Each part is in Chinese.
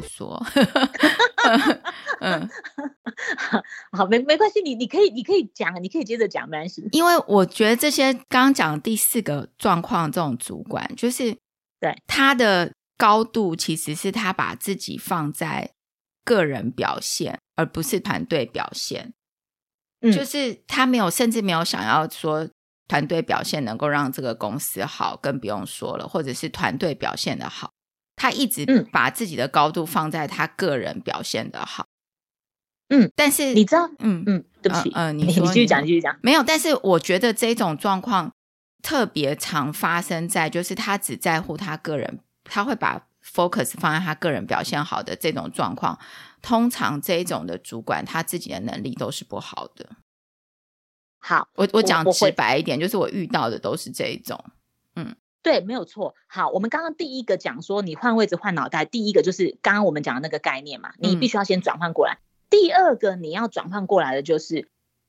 再说。嗯，好，没没关系，你你可以你可以讲，你可以接着讲，没关系。因为我觉得这些刚刚讲的第四个状况，这种主管就是对他的高度，其实是他把自己放在个人表现，而不是团队表现。嗯，就是他没有，甚至没有想要说团队表现能够让这个公司好，更不用说了，或者是团队表现的好。他一直把自己的高度放在他个人表现的好，嗯，但是你知道，嗯嗯，对不起，嗯、呃呃，你你继续讲，继续讲，没有，但是我觉得这种状况特别常发生在，就是他只在乎他个人，他会把 focus 放在他个人表现好的这种状况，通常这一种的主管他自己的能力都是不好的。好，我我讲直白一点，就是我遇到的都是这一种，嗯。对，没有错。好，我们刚刚第一个讲说你换位置换脑袋，第一个就是刚刚我们讲的那个概念嘛，你必须要先转换过来。嗯。第二个你要转换过来的就是，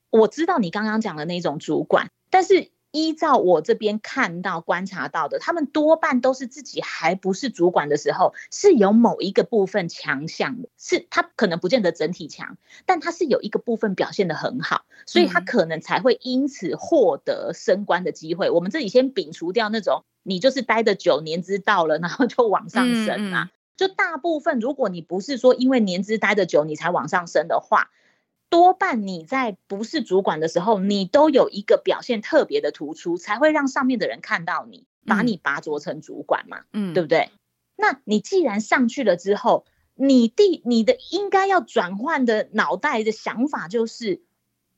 我知道你刚刚讲的那种主管，但是。依照我这边看到、观察到的，他们多半都是自己还不是主管的时候，是有某一个部分强项的，是他可能不见得整体强，但他是有一个部分表现得很好，所以他可能才会因此获得升官的机会。嗯、我们这里先摒除掉那种你就是待的久，年资到了，然后就往上升啊。嗯嗯就大部分，如果你不是说因为年资待的久你才往上升的话。多半你在不是主管的时候，你都有一个表现特别的突出，才会让上面的人看到你，把你拔擢成主管嘛，嗯，对不对？那你既然上去了之后，你第你的应该要转换的脑袋的想法就是，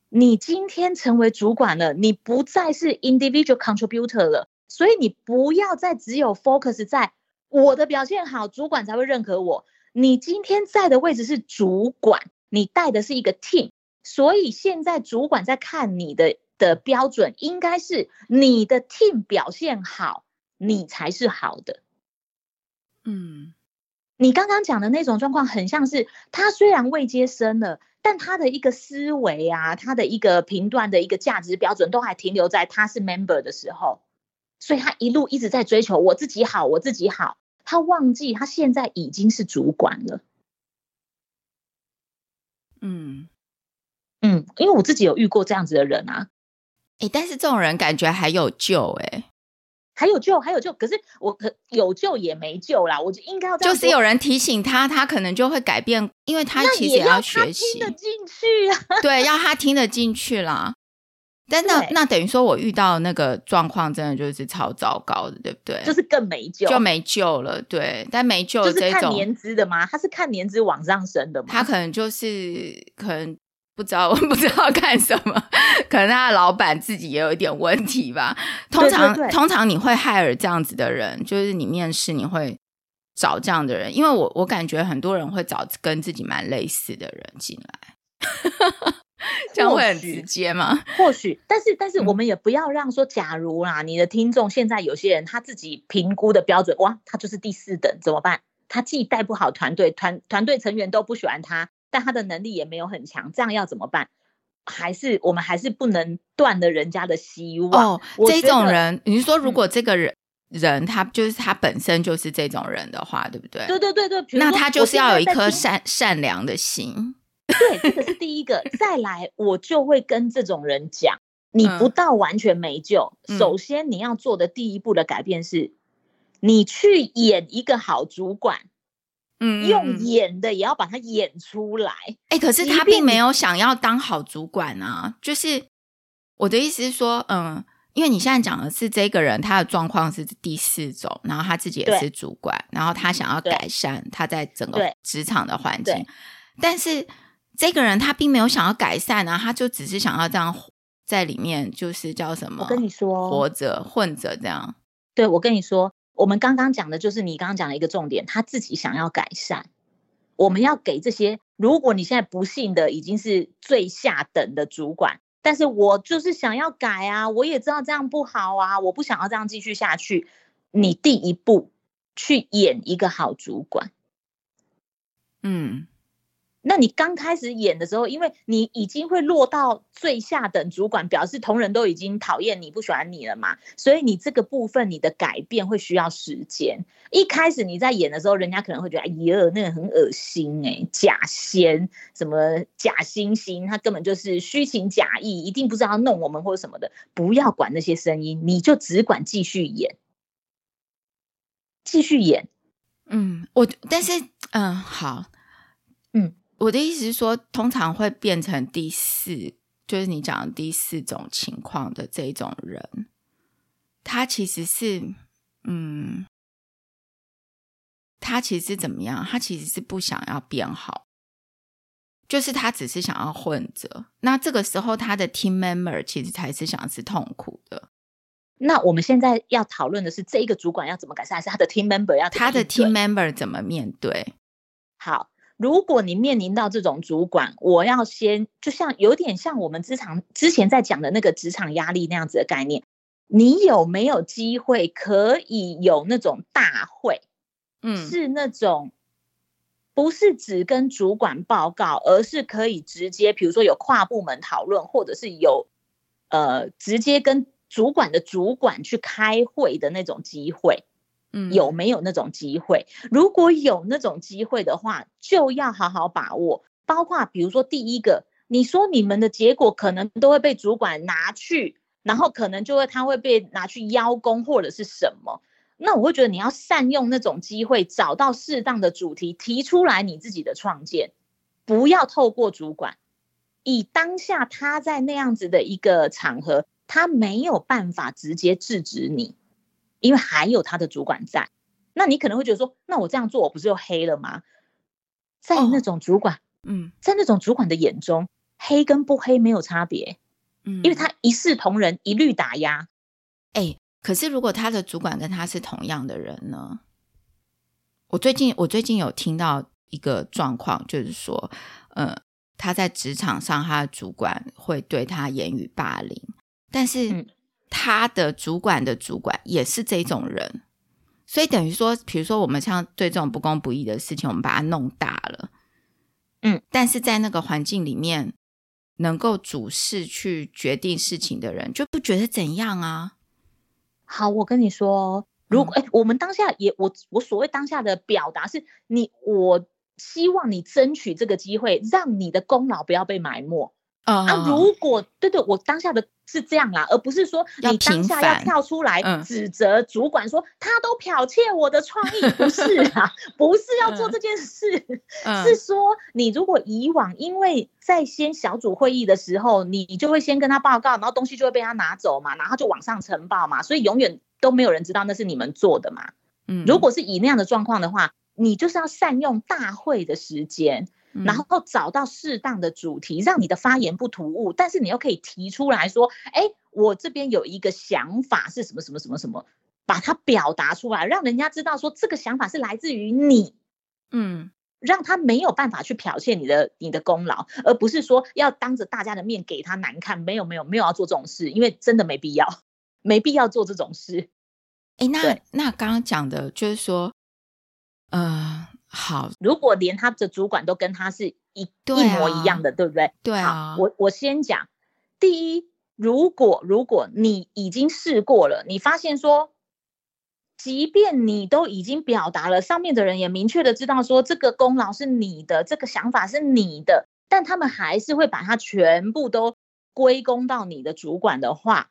你今天成为主管了，你不再是 individual contributor 了，所以你不要再只有 focus 在我的表现好，主管才会认可我。你今天在的位置是主管。你带的是一个 team，所以现在主管在看你的的标准，应该是你的 team 表现好，你才是好的。嗯，你刚刚讲的那种状况，很像是他虽然未接生了，但他的一个思维啊，他的一个评断的一个价值标准，都还停留在他是 member 的时候，所以他一路一直在追求我自己好，我自己好，他忘记他现在已经是主管了。嗯嗯，因为我自己有遇过这样子的人啊，哎，但是这种人感觉还有救哎，还有救，还有救。可是我可有救也没救啦，我就应该要就是有人提醒他，他可能就会改变，因为他其实也要学习，听得进去啊，对，要他听得进去啦。但那那等于说我遇到那个状况，真的就是超糟糕的，对不对？就是更没救，就没救了。对，但没救这种，就是看年资的吗？他是看年资往上升的吗？他可能就是可能不知道，不知道干什么，可能他的老板自己也有一点问题吧。通常通常你会 hire 这样子的人，就是你面试你会找这样的人，因为我我感觉很多人会找跟自己蛮类似的人进来。这样会很直接吗？或许，但是但是我们也不要让说，假如啦，你的听众现在有些人他自己评估的标准，哇，他就是第四等，怎么办？他既带不好团队，团团队成员都不喜欢他，但他的能力也没有很强，这样要怎么办？还是我们还是不能断了人家的希望。哦，这种人，你是说如果这个人、嗯、人他就是他本身就是这种人的话，对不对？对对对对，那他就是要有一颗善善良的心。对，这个是第一个。再来，我就会跟这种人讲，你不到完全没救。嗯、首先，你要做的第一步的改变是，你去演一个好主管，嗯，用演的也要把它演出来。哎、欸，可是他并没有想要当好主管啊。就是我的意思是说，嗯，因为你现在讲的是这个人，他的状况是第四种，然后他自己也是主管，然后他想要改善他在整个职场的环境，但是。这个人他并没有想要改善啊，他就只是想要这样在里面，就是叫什么？我跟你说，活着混着这样。对，我跟你说，我们刚刚讲的就是你刚刚讲的一个重点，他自己想要改善。我们要给这些，如果你现在不幸的已经是最下等的主管，但是我就是想要改啊，我也知道这样不好啊，我不想要这样继续下去。你第一步去演一个好主管，嗯。那你刚开始演的时候，因为你已经会落到最下等主管，表示同仁都已经讨厌你不喜欢你了嘛，所以你这个部分你的改变会需要时间。一开始你在演的时候，人家可能会觉得哎呀，那个很恶心哎、欸，假仙什么假惺惺，他根本就是虚情假意，一定不知道弄我们或者什么的。不要管那些声音，你就只管继续演，继续演。嗯，我但是嗯好，嗯。我的意思是说，通常会变成第四，就是你讲的第四种情况的这种人，他其实是，嗯，他其实是怎么样？他其实是不想要变好，就是他只是想要混着。那这个时候，他的 team member 其实才是想是痛苦的。那我们现在要讨论的是，这一个主管要怎么改善，还是他的 team member 要他的 team member 怎么面对？好。如果你面临到这种主管，我要先就像有点像我们职场之前在讲的那个职场压力那样子的概念，你有没有机会可以有那种大会？嗯，是那种不是只跟主管报告，而是可以直接，比如说有跨部门讨论，或者是有呃直接跟主管的主管去开会的那种机会。有没有那种机会？如果有那种机会的话，就要好好把握。包括比如说，第一个，你说你们的结果可能都会被主管拿去，然后可能就会他会被拿去邀功或者是什么。那我会觉得你要善用那种机会，找到适当的主题，提出来你自己的创建，不要透过主管。以当下他在那样子的一个场合，他没有办法直接制止你。因为还有他的主管在，那你可能会觉得说，那我这样做我不是又黑了吗？在那种主管，嗯，在那种主管的眼中，黑跟不黑没有差别，嗯，因为他一视同仁，一律打压。哎，可是如果他的主管跟他是同样的人呢？我最近我最近有听到一个状况，就是说，呃，他在职场上，他的主管会对他言语霸凌，但是。嗯他的主管的主管也是这种人，所以等于说，比如说我们像对这种不公不义的事情，我们把它弄大了，嗯，但是在那个环境里面，能够主事去决定事情的人就不觉得怎样啊。好，我跟你说，如果哎、嗯，我们当下也我我所谓当下的表达是你，我希望你争取这个机会，让你的功劳不要被埋没。Uh, 啊，如果对对，我当下的是这样啦，而不是说你当下要跳出来指责主管说他都剽窃我的创意，不是啊，不是要做这件事，uh, 是说你如果以往因为在先小组会议的时候，你就会先跟他报告，然后东西就会被他拿走嘛，然后就往上呈报嘛，所以永远都没有人知道那是你们做的嘛。嗯，如果是以那样的状况的话，你就是要善用大会的时间。然后找到适当的主题，让你的发言不突兀，但是你又可以提出来说：“哎，我这边有一个想法是什么什么什么什么，把它表达出来，让人家知道说这个想法是来自于你，嗯，让他没有办法去剽窃你的你的功劳，而不是说要当着大家的面给他难看。没有没有没有要做这种事，因为真的没必要，没必要做这种事。哎，那那刚刚讲的就是说，呃。”好，如果连他的主管都跟他是一、啊、一模一样的，对不对？对啊。我我先讲，第一，如果如果你已经试过了，你发现说，即便你都已经表达了，上面的人也明确的知道说这个功劳是你的，这个想法是你的，但他们还是会把它全部都归功到你的主管的话，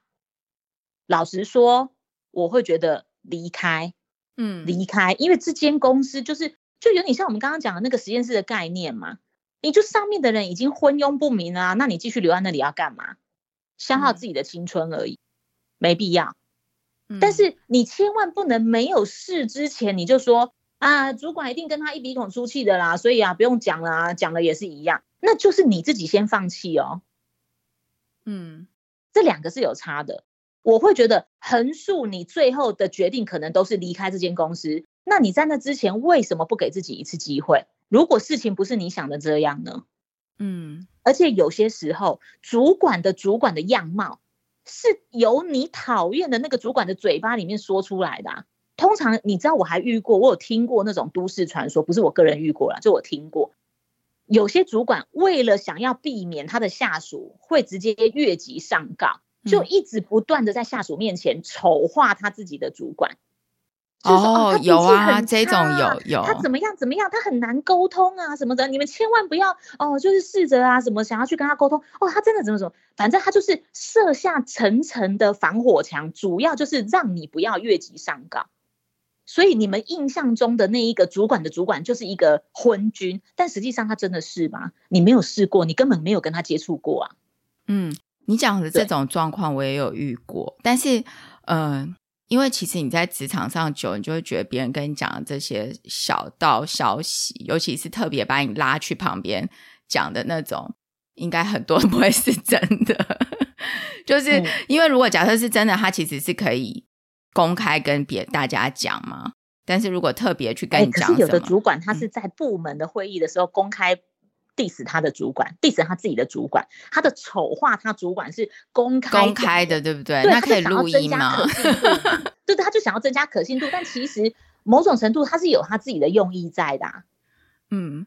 老实说，我会觉得离开，嗯，离开，因为这间公司就是。就有点像我们刚刚讲的那个实验室的概念嘛，你就上面的人已经昏庸不明啊，那你继续留在那里要干嘛？消耗自己的青春而已，没必要。但是你千万不能没有事之前你就说啊，主管一定跟他一鼻孔出气的啦，所以啊不用讲了啊，讲了也是一样，那就是你自己先放弃哦。嗯，这两个是有差的，我会觉得横竖你最后的决定可能都是离开这间公司。那你在那之前为什么不给自己一次机会？如果事情不是你想的这样呢？嗯，而且有些时候，主管的主管的样貌是由你讨厌的那个主管的嘴巴里面说出来的啊。通常你知道，我还遇过，我有听过那种都市传说，不是我个人遇过了，就我听过。有些主管为了想要避免他的下属会直接越级上告，就一直不断的在下属面前丑化他自己的主管。就是、哦，哦有啊，这种有有，他怎么样怎么样，他很难沟通啊什么的，你们千万不要哦，就是试着啊什么想要去跟他沟通哦，他真的怎么怎么，反正他就是设下层层的防火墙，主要就是让你不要越级上岗。所以你们印象中的那一个主管的主管就是一个昏君，但实际上他真的是吗？你没有试过，你根本没有跟他接触过啊。嗯，你讲的这种状况我也有遇过，但是呃。因为其实你在职场上久，你就会觉得别人跟你讲的这些小道消息，尤其是特别把你拉去旁边讲的那种，应该很多不会是真的。就是因为如果假设是真的，他其实是可以公开跟别大家讲嘛。但是如果特别去跟你讲，可是有的主管他是在部门的会议的时候公开。Diss 他的主管，diss 他自己的主管，他的丑化他主管是公开公开的，对不对？对，那可以录音吗？对对，他就想要增加可信度，但其实某种程度他是有他自己的用意在的、啊。嗯，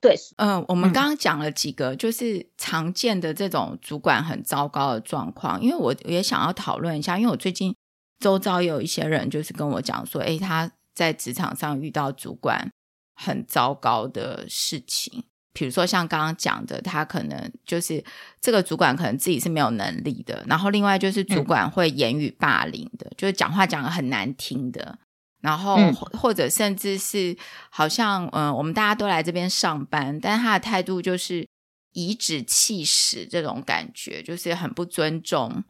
对，嗯、呃，我们刚刚讲了几个就是常见的这种主管很糟糕的状况，因为我也想要讨论一下，因为我最近周遭有一些人就是跟我讲说，哎，他在职场上遇到主管很糟糕的事情。比如说像刚刚讲的，他可能就是这个主管可能自己是没有能力的，然后另外就是主管会言语霸凌的，嗯、就是讲话讲的很难听的，然后或者甚至是好像嗯、呃，我们大家都来这边上班，但是他的态度就是颐指气使这种感觉，就是很不尊重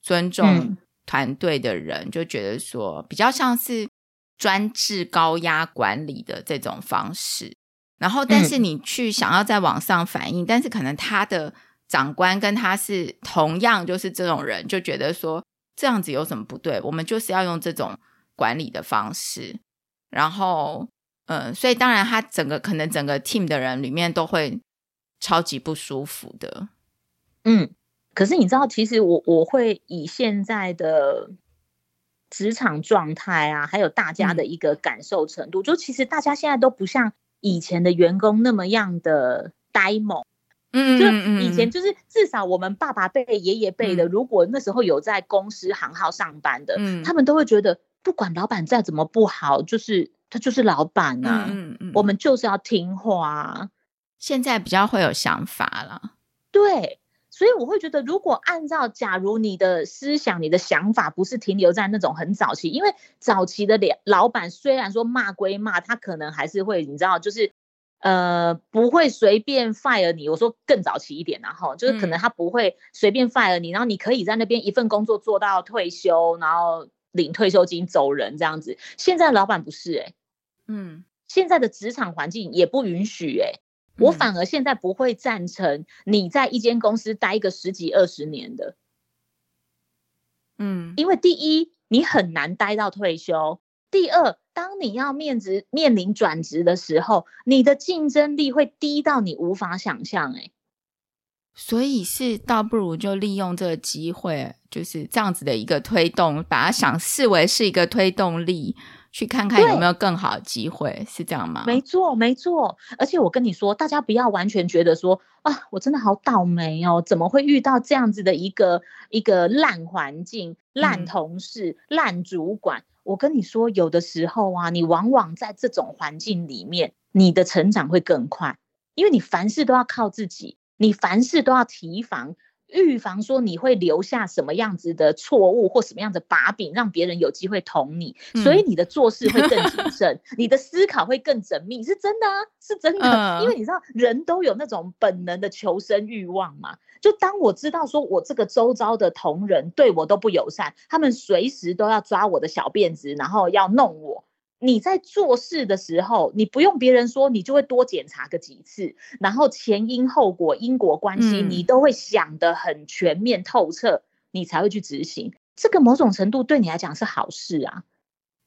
尊重团队的人，嗯、就觉得说比较像是专制高压管理的这种方式。然后，但是你去想要在网上反映，嗯、但是可能他的长官跟他是同样就是这种人，就觉得说这样子有什么不对？我们就是要用这种管理的方式。然后，嗯、呃，所以当然他整个可能整个 team 的人里面都会超级不舒服的。嗯，可是你知道，其实我我会以现在的职场状态啊，还有大家的一个感受程度，嗯、就其实大家现在都不像。以前的员工那么样的呆萌，嗯，就以前就是至少我们爸爸辈、爷爷辈的，如果那时候有在公司行号上班的，嗯，他们都会觉得，不管老板再怎么不好，就是他就是老板啊，嗯嗯，我们就是要听话。现在比较会有想法了，对。所以我会觉得，如果按照假如你的思想、你的想法不是停留在那种很早期，因为早期的老板虽然说骂归骂，他可能还是会，你知道，就是呃不会随便 fire 你。我说更早期一点，然后就是可能他不会随便 fire 你，然后你可以在那边一份工作做到退休，然后领退休金走人这样子。现在老板不是哎、欸，嗯，现在的职场环境也不允许哎、欸。我反而现在不会赞成你在一间公司待个十几二十年的，嗯，因为第一你很难待到退休，第二当你要面职面临转职的时候，你的竞争力会低到你无法想象，欸，所以是倒不如就利用这个机会，就是这样子的一个推动，把它想视为是一个推动力。去看看有没有更好的机会，是这样吗？没错，没错。而且我跟你说，大家不要完全觉得说啊，我真的好倒霉哦，怎么会遇到这样子的一个一个烂环境、烂同事、嗯、烂主管？我跟你说，有的时候啊，你往往在这种环境里面，你的成长会更快，因为你凡事都要靠自己，你凡事都要提防。预防说你会留下什么样子的错误或什么样的把柄，让别人有机会捅你，嗯、所以你的做事会更谨 慎，你的思考会更缜密，是真的啊，是真的。嗯、因为你知道，人都有那种本能的求生欲望嘛。就当我知道说我这个周遭的同仁对我都不友善，他们随时都要抓我的小辫子，然后要弄我。你在做事的时候，你不用别人说，你就会多检查个几次，然后前因后果、因果关系，你都会想得很全面透彻，你才会去执行。这个某种程度对你来讲是好事啊。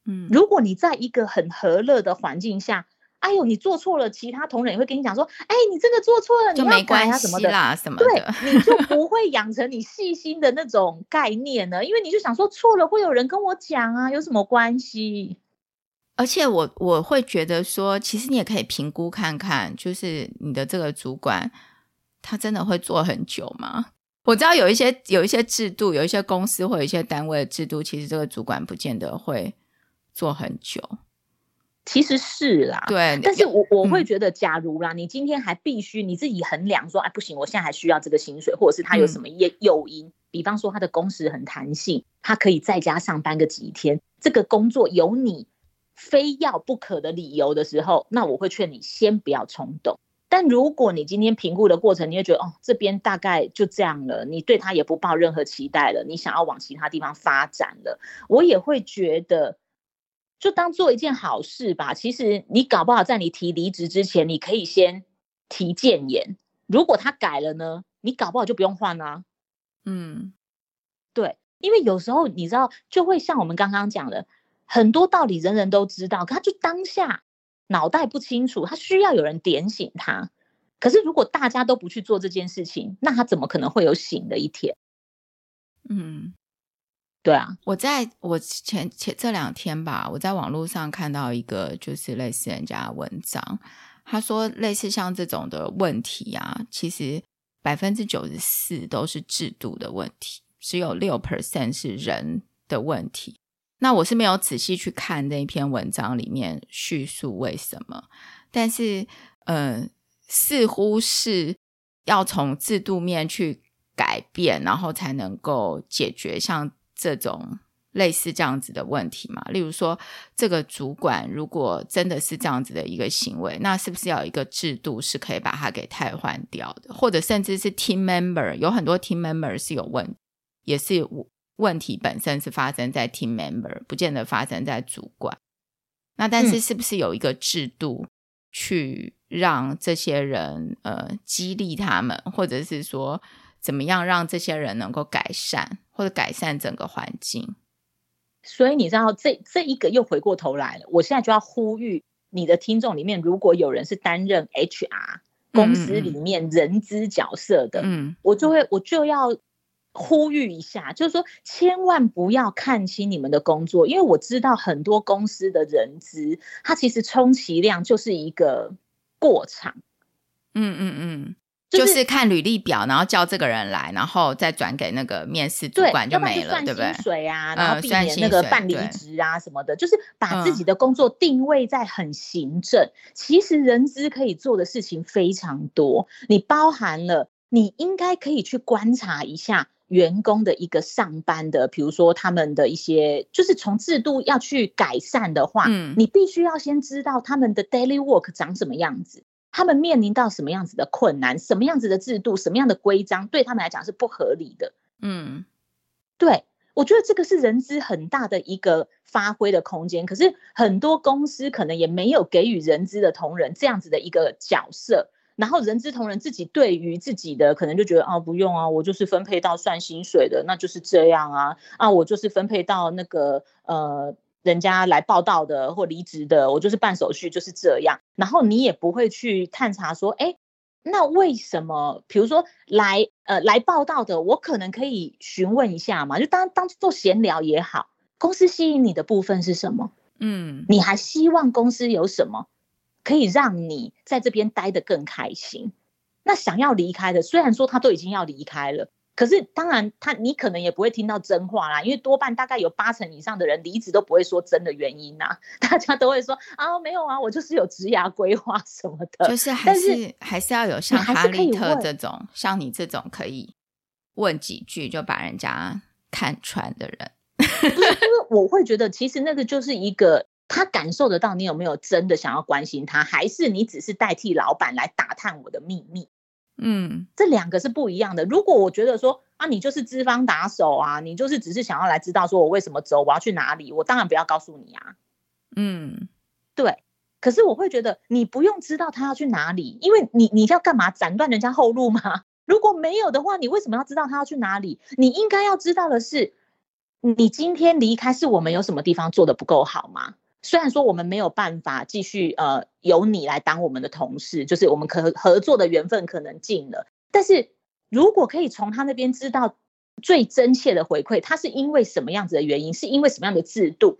嗯，如果你在一个很和乐的环境下，哎呦，你做错了，其他同仁也会跟你讲说，哎，你这个做错了，你要改啊什么的，什么的，对，你就 不会养成你细心的那种概念呢，因为你就想说错了会有人跟我讲啊，有什么关系？而且我我会觉得说，其实你也可以评估看看，就是你的这个主管，他真的会做很久吗？我知道有一些有一些制度，有一些公司或有一些单位的制度，其实这个主管不见得会做很久。其实是啦，对。但是我我会觉得，假如啦，嗯、你今天还必须你自己衡量说，哎，不行，我现在还需要这个薪水，或者是他有什么诱诱因，嗯、比方说他的工时很弹性，他可以在家上班个几天，这个工作有你非要不可的理由的时候，那我会劝你先不要冲动。但如果你今天评估的过程，你会觉得哦，这边大概就这样了，你对他也不抱任何期待了，你想要往其他地方发展了，我也会觉得。就当做一件好事吧。其实你搞不好在你提离职之前，你可以先提建言。如果他改了呢，你搞不好就不用换啊。嗯，对，因为有时候你知道，就会像我们刚刚讲的，很多道理人人都知道，可他就当下脑袋不清楚，他需要有人点醒他。可是如果大家都不去做这件事情，那他怎么可能会有醒的一天？嗯。对啊，我在我前前这两天吧，我在网络上看到一个就是类似人家的文章，他说类似像这种的问题啊，其实百分之九十四都是制度的问题，只有六 percent 是人的问题。那我是没有仔细去看那篇文章里面叙述为什么，但是嗯、呃，似乎是要从制度面去改变，然后才能够解决像。这种类似这样子的问题嘛，例如说，这个主管如果真的是这样子的一个行为，那是不是要有一个制度是可以把它给替换掉的？或者甚至是 team member 有很多 team member 是有问，也是问题本身是发生在 team member，不见得发生在主管。那但是是不是有一个制度去让这些人呃激励他们，或者是说？怎么样让这些人能够改善或者改善整个环境？所以你知道，这这一个又回过头来了。我现在就要呼吁你的听众里面，如果有人是担任 HR 公司里面人资角色的，嗯，我就会我就要呼吁一下，就是说千万不要看清你们的工作，因为我知道很多公司的人资，它其实充其量就是一个过场。嗯嗯嗯。就是、就是看履历表，然后叫这个人来，然后再转给那个面试主管就没了，对不对？薪水啊，然后避免那个办离职啊什么的，就是把自己的工作定位在很行政。嗯、其实人资可以做的事情非常多，你包含了你应该可以去观察一下员工的一个上班的，比如说他们的一些，就是从制度要去改善的话，嗯，你必须要先知道他们的 daily work 长什么样子。他们面临到什么样子的困难，什么样子的制度，什么样的规章，对他们来讲是不合理的。嗯，对，我觉得这个是人资很大的一个发挥的空间。可是很多公司可能也没有给予人资的同仁这样子的一个角色，然后人之同仁自己对于自己的可能就觉得哦，不用啊，我就是分配到算薪水的，那就是这样啊啊，我就是分配到那个呃。人家来报到的或离职的，我就是办手续，就是这样。然后你也不会去探查说，哎，那为什么？比如说来呃来报到的，我可能可以询问一下嘛，就当当做闲聊也好。公司吸引你的部分是什么？嗯，你还希望公司有什么可以让你在这边待得更开心？那想要离开的，虽然说他都已经要离开了。可是，当然，他你可能也不会听到真话啦，因为多半大概有八成以上的人离职都不会说真的原因呐，大家都会说啊，没有啊，我就是有职涯规划什么的。就是还是，是还是要有像哈利特这种，像你这种可以问几句就把人家看穿的人。因为我会觉得，其实那个就是一个他感受得到你有没有真的想要关心他，还是你只是代替老板来打探我的秘密。嗯，这两个是不一样的。如果我觉得说啊，你就是资方打手啊，你就是只是想要来知道说我为什么走，我要去哪里，我当然不要告诉你啊。嗯，对。可是我会觉得你不用知道他要去哪里，因为你你要干嘛？斩断人家后路吗？如果没有的话，你为什么要知道他要去哪里？你应该要知道的是，你今天离开是我们有什么地方做的不够好吗？虽然说我们没有办法继续呃由你来当我们的同事，就是我们可合作的缘分可能尽了，但是如果可以从他那边知道最真切的回馈，他是因为什么样子的原因，是因为什么样的制度，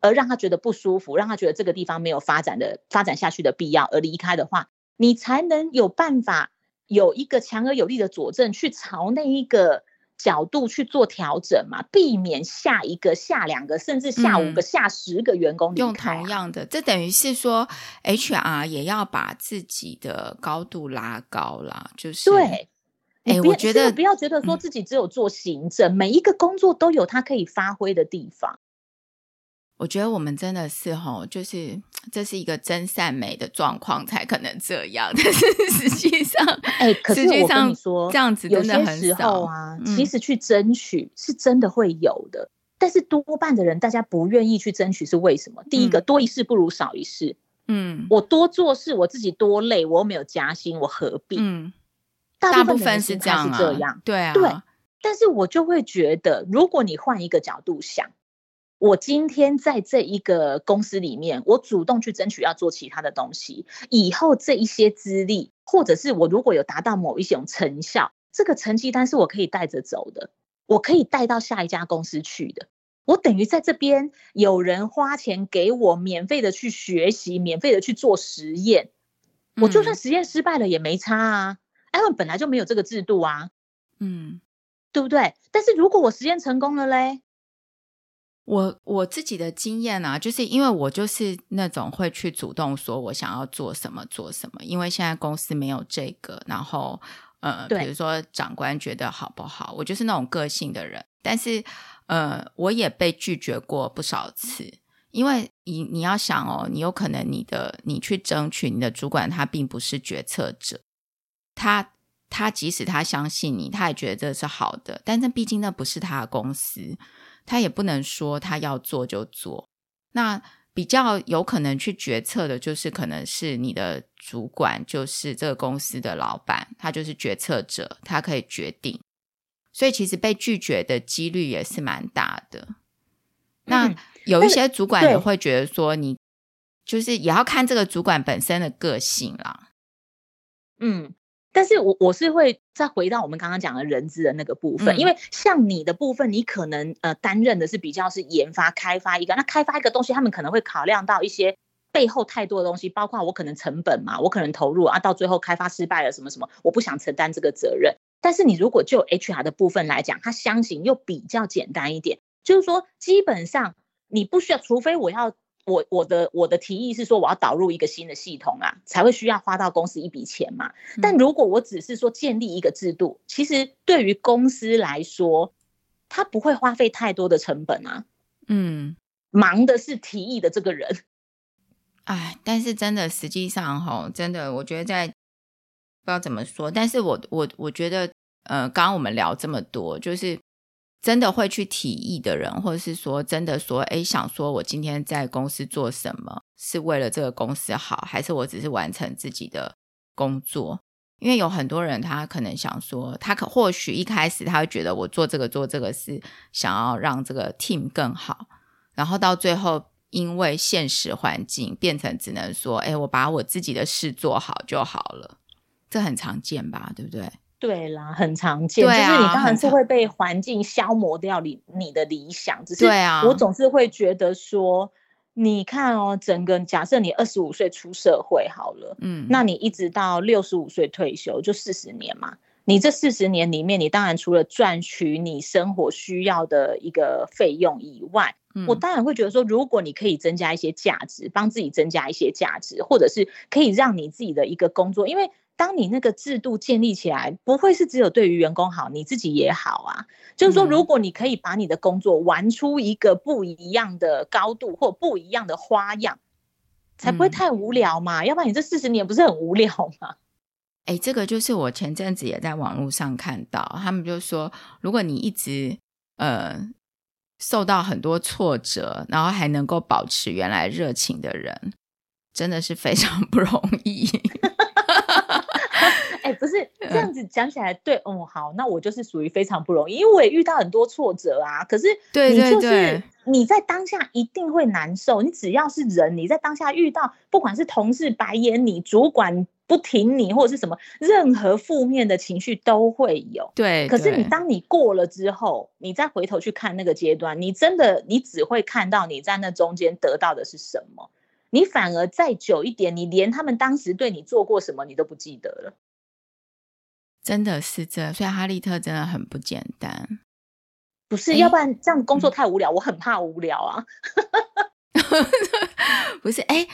而让他觉得不舒服，让他觉得这个地方没有发展的发展下去的必要而离开的话，你才能有办法有一个强而有力的佐证去朝那一个角度去做调整嘛，避免下一个、下两个，甚至下五个、嗯、下十个员工用同样的，这等于是说 HR 也要把自己的高度拉高啦，就是对。哎，我觉得不要觉得说自己只有做行政，嗯、每一个工作都有它可以发挥的地方。我觉得我们真的是吼，就是这是一个真善美的状况才可能这样，但是实际上，哎，可是我跟你说，这样子真的很少有些时候啊。其实去争取是真的会有的，嗯、但是多半的人大家不愿意去争取是为什么？第一个，多一事不如少一事。嗯，我多做事，我自己多累，我又没有加薪，我何必？嗯。大部分是这样啊，这样对啊，对。但是我就会觉得，如果你换一个角度想，我今天在这一个公司里面，我主动去争取要做其他的东西，以后这一些资历，或者是我如果有达到某一种成效，这个成绩单是我可以带着走的，我可以带到下一家公司去的。我等于在这边有人花钱给我免费的去学习，免费的去做实验，我就算实验失败了也没差啊。他们本来就没有这个制度啊，嗯，对不对？但是如果我实验成功了嘞，我我自己的经验啊，就是因为我就是那种会去主动说我想要做什么做什么，因为现在公司没有这个，然后呃，比如说长官觉得好不好，我就是那种个性的人。但是呃，我也被拒绝过不少次，因为你你要想哦，你有可能你的你去争取你的主管，他并不是决策者。他他即使他相信你，他也觉得这是好的，但是毕竟那不是他的公司，他也不能说他要做就做。那比较有可能去决策的，就是可能是你的主管，就是这个公司的老板，他就是决策者，他可以决定。所以其实被拒绝的几率也是蛮大的。那有一些主管也会觉得说，你就是也要看这个主管本身的个性啦。嗯。但是我我是会再回到我们刚刚讲的人资的那个部分，嗯、因为像你的部分，你可能呃担任的是比较是研发开发一个，那开发一个东西，他们可能会考量到一些背后太多的东西，包括我可能成本嘛，我可能投入啊，到最后开发失败了什么什么，我不想承担这个责任。但是你如果就 HR 的部分来讲，它相形又比较简单一点，就是说基本上你不需要，除非我要。我我的我的提议是说，我要导入一个新的系统啊，才会需要花到公司一笔钱嘛。但如果我只是说建立一个制度，其实对于公司来说，他不会花费太多的成本啊。嗯，忙的是提议的这个人。哎，但是真的，实际上哈，真的，我觉得在不知道怎么说，但是我我我觉得，呃，刚刚我们聊这么多，就是。真的会去提议的人，或者是说真的说，诶，想说我今天在公司做什么，是为了这个公司好，还是我只是完成自己的工作？因为有很多人，他可能想说，他可或许一开始他会觉得我做这个做这个是想要让这个 team 更好，然后到最后因为现实环境变成只能说，诶，我把我自己的事做好就好了，这很常见吧，对不对？对啦，很常见，啊、就是你当然是会被环境消磨掉你你的理想。只是我总是会觉得说，你看哦，整个假设你二十五岁出社会好了，嗯，那你一直到六十五岁退休，就四十年嘛。你这四十年里面，你当然除了赚取你生活需要的一个费用以外，嗯、我当然会觉得说，如果你可以增加一些价值，帮自己增加一些价值，或者是可以让你自己的一个工作，因为。当你那个制度建立起来，不会是只有对于员工好，你自己也好啊。就是说，如果你可以把你的工作玩出一个不一样的高度或不一样的花样，才不会太无聊嘛。嗯、要不然你这四十年不是很无聊吗？哎，这个就是我前阵子也在网络上看到，他们就说，如果你一直呃受到很多挫折，然后还能够保持原来热情的人，真的是非常不容易。哎，不是这样子讲起来，对，嗯，好，那我就是属于非常不容易，因为我也遇到很多挫折啊。可是，你就是你在当下一定会难受。你只要是人，你在当下遇到，不管是同事白眼你，主管不挺你，或者是什么，任何负面的情绪都会有。对，可是你当你过了之后，你再回头去看那个阶段，你真的你只会看到你在那中间得到的是什么，你反而再久一点，你连他们当时对你做过什么你都不记得了。真的是这，所以哈利特真的很不简单。不是，要不然这样工作太无聊，欸、我很怕无聊啊。不是，哎、欸。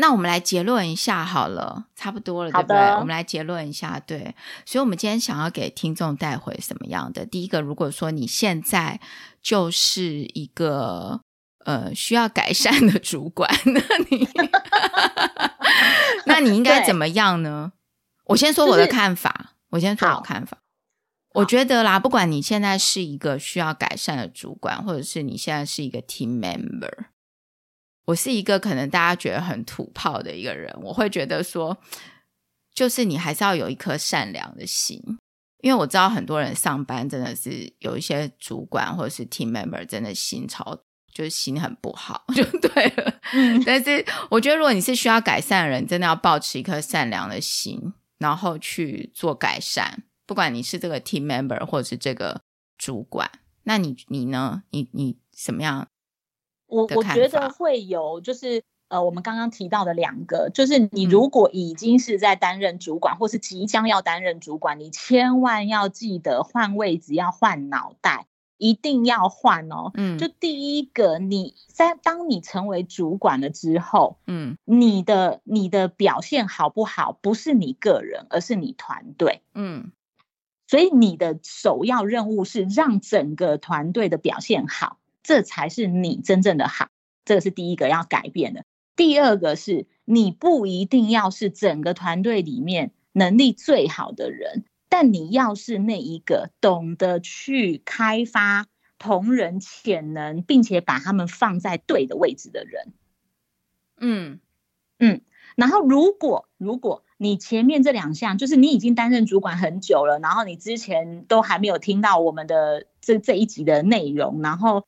那我们来结论一下好了，差不多了，对不对？我们来结论一下，对。所以，我们今天想要给听众带回什么样的？第一个，如果说你现在就是一个呃需要改 善的主管，那你 那你应该怎么样呢？我先说我的看法，就是、我先说我的看法。我觉得啦，不管你现在是一个需要改善的主管，或者是你现在是一个 team member。我是一个可能大家觉得很土炮的一个人，我会觉得说，就是你还是要有一颗善良的心，因为我知道很多人上班真的是有一些主管或者是 team member 真的心超，就是心很不好，就对了。嗯，但是我觉得如果你是需要改善的人，真的要保持一颗善良的心，然后去做改善，不管你是这个 team member 或者是这个主管，那你你呢？你你怎么样？我我觉得会有，就是呃，我们刚刚提到的两个，就是你如果已经是在担任主管，嗯、或是即将要担任主管，你千万要记得换位置，要换脑袋，一定要换哦。嗯，就第一个，你在当你成为主管了之后，嗯，你的你的表现好不好，不是你个人，而是你团队。嗯，所以你的首要任务是让整个团队的表现好。这才是你真正的好，这个是第一个要改变的。第二个是你不一定要是整个团队里面能力最好的人，但你要是那一个懂得去开发同人潜能，并且把他们放在对的位置的人。嗯嗯。然后如果如果你前面这两项，就是你已经担任主管很久了，然后你之前都还没有听到我们的这这一集的内容，然后。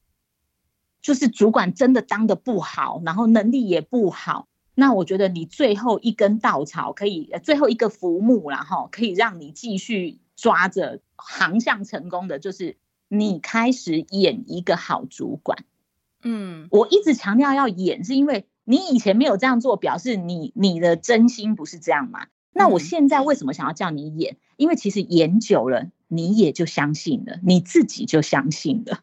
就是主管真的当的不好，然后能力也不好，那我觉得你最后一根稻草可以，最后一个浮木，然后可以让你继续抓着航向成功的，就是你开始演一个好主管。嗯，我一直强调要演，是因为你以前没有这样做，表示你你的真心不是这样嘛？那我现在为什么想要叫你演？因为其实演久了，你也就相信了，你自己就相信了。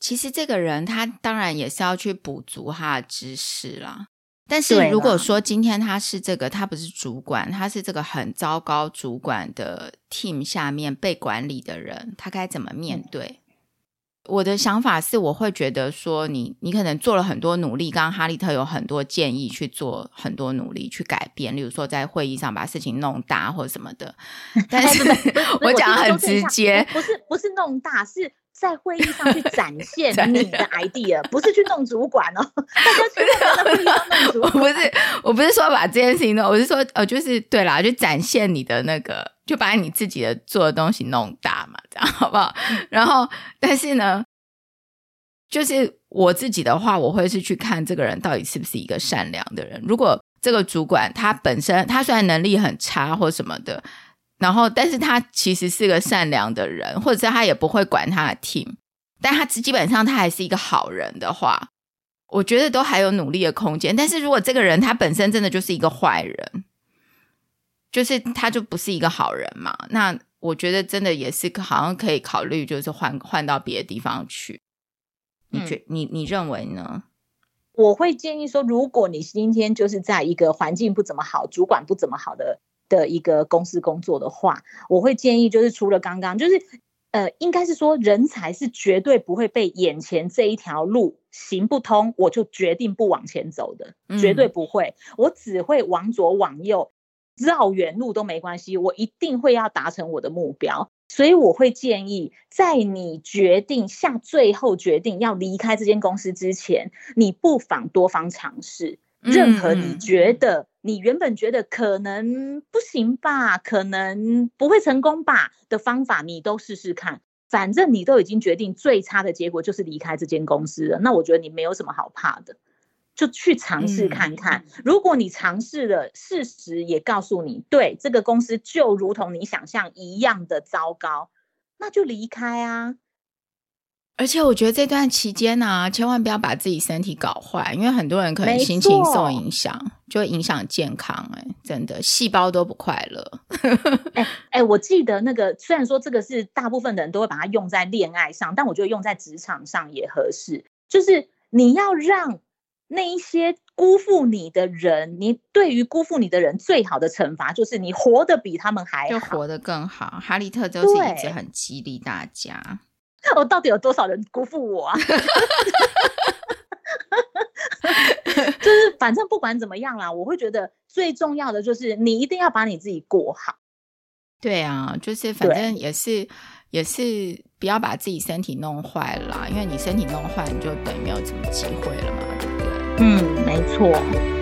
其实这个人他当然也是要去补足他的知识啦。但是如果说今天他是这个，他不是主管，他是这个很糟糕主管的 team 下面被管理的人，他该怎么面对？嗯、我的想法是，我会觉得说你，你你可能做了很多努力，刚刚哈利特有很多建议去做很多努力去改变，例如说在会议上把事情弄大或什么的。但是 我讲的很直接，不是不是弄大是。在会议上去展现你的 idea，不是去弄主管哦。大家千万不要在会议上弄主管。我不是，我不是说把这件事情弄，我是说，呃，就是对啦，就展现你的那个，就把你自己的做的东西弄大嘛，这样好不好？然后，但是呢，就是我自己的话，我会是去看这个人到底是不是一个善良的人。如果这个主管他本身他虽然能力很差或什么的。然后，但是他其实是个善良的人，或者是他也不会管他的 team，但他基本上他还是一个好人的话，我觉得都还有努力的空间。但是如果这个人他本身真的就是一个坏人，就是他就不是一个好人嘛，那我觉得真的也是好像可以考虑，就是换换到别的地方去。你觉、嗯、你你认为呢？我会建议说，如果你今天就是在一个环境不怎么好、主管不怎么好的。的一个公司工作的话，我会建议就是除了刚刚，就是呃，应该是说人才是绝对不会被眼前这一条路行不通，我就决定不往前走的，绝对不会，我只会往左往右绕远路都没关系，我一定会要达成我的目标，所以我会建议在你决定下最后决定要离开这间公司之前，你不妨多方尝试。任何你觉得你原本觉得可能不行吧，可能不会成功吧的方法，你都试试看。反正你都已经决定最差的结果就是离开这间公司了，那我觉得你没有什么好怕的。就去尝试看看。嗯、如果你尝试了，事实也告诉你，对这个公司就如同你想象一样的糟糕，那就离开啊。而且我觉得这段期间呢、啊，千万不要把自己身体搞坏，因为很多人可能心情受影响，就会影响健康、欸。哎，真的，细胞都不快乐。哎哎，我记得那个，虽然说这个是大部分的人都会把它用在恋爱上，但我觉得用在职场上也合适。就是你要让那一些辜负你的人，你对于辜负你的人最好的惩罚，就是你活得比他们还好，就活得更好。哈利特就是一直很激励大家。我到底有多少人辜负我啊？就是反正不管怎么样啦，我会觉得最重要的就是你一定要把你自己过好。对啊，就是反正也是也是不要把自己身体弄坏了啦，因为你身体弄坏，你就等于没有什么机会了嘛，对不对？嗯，没错。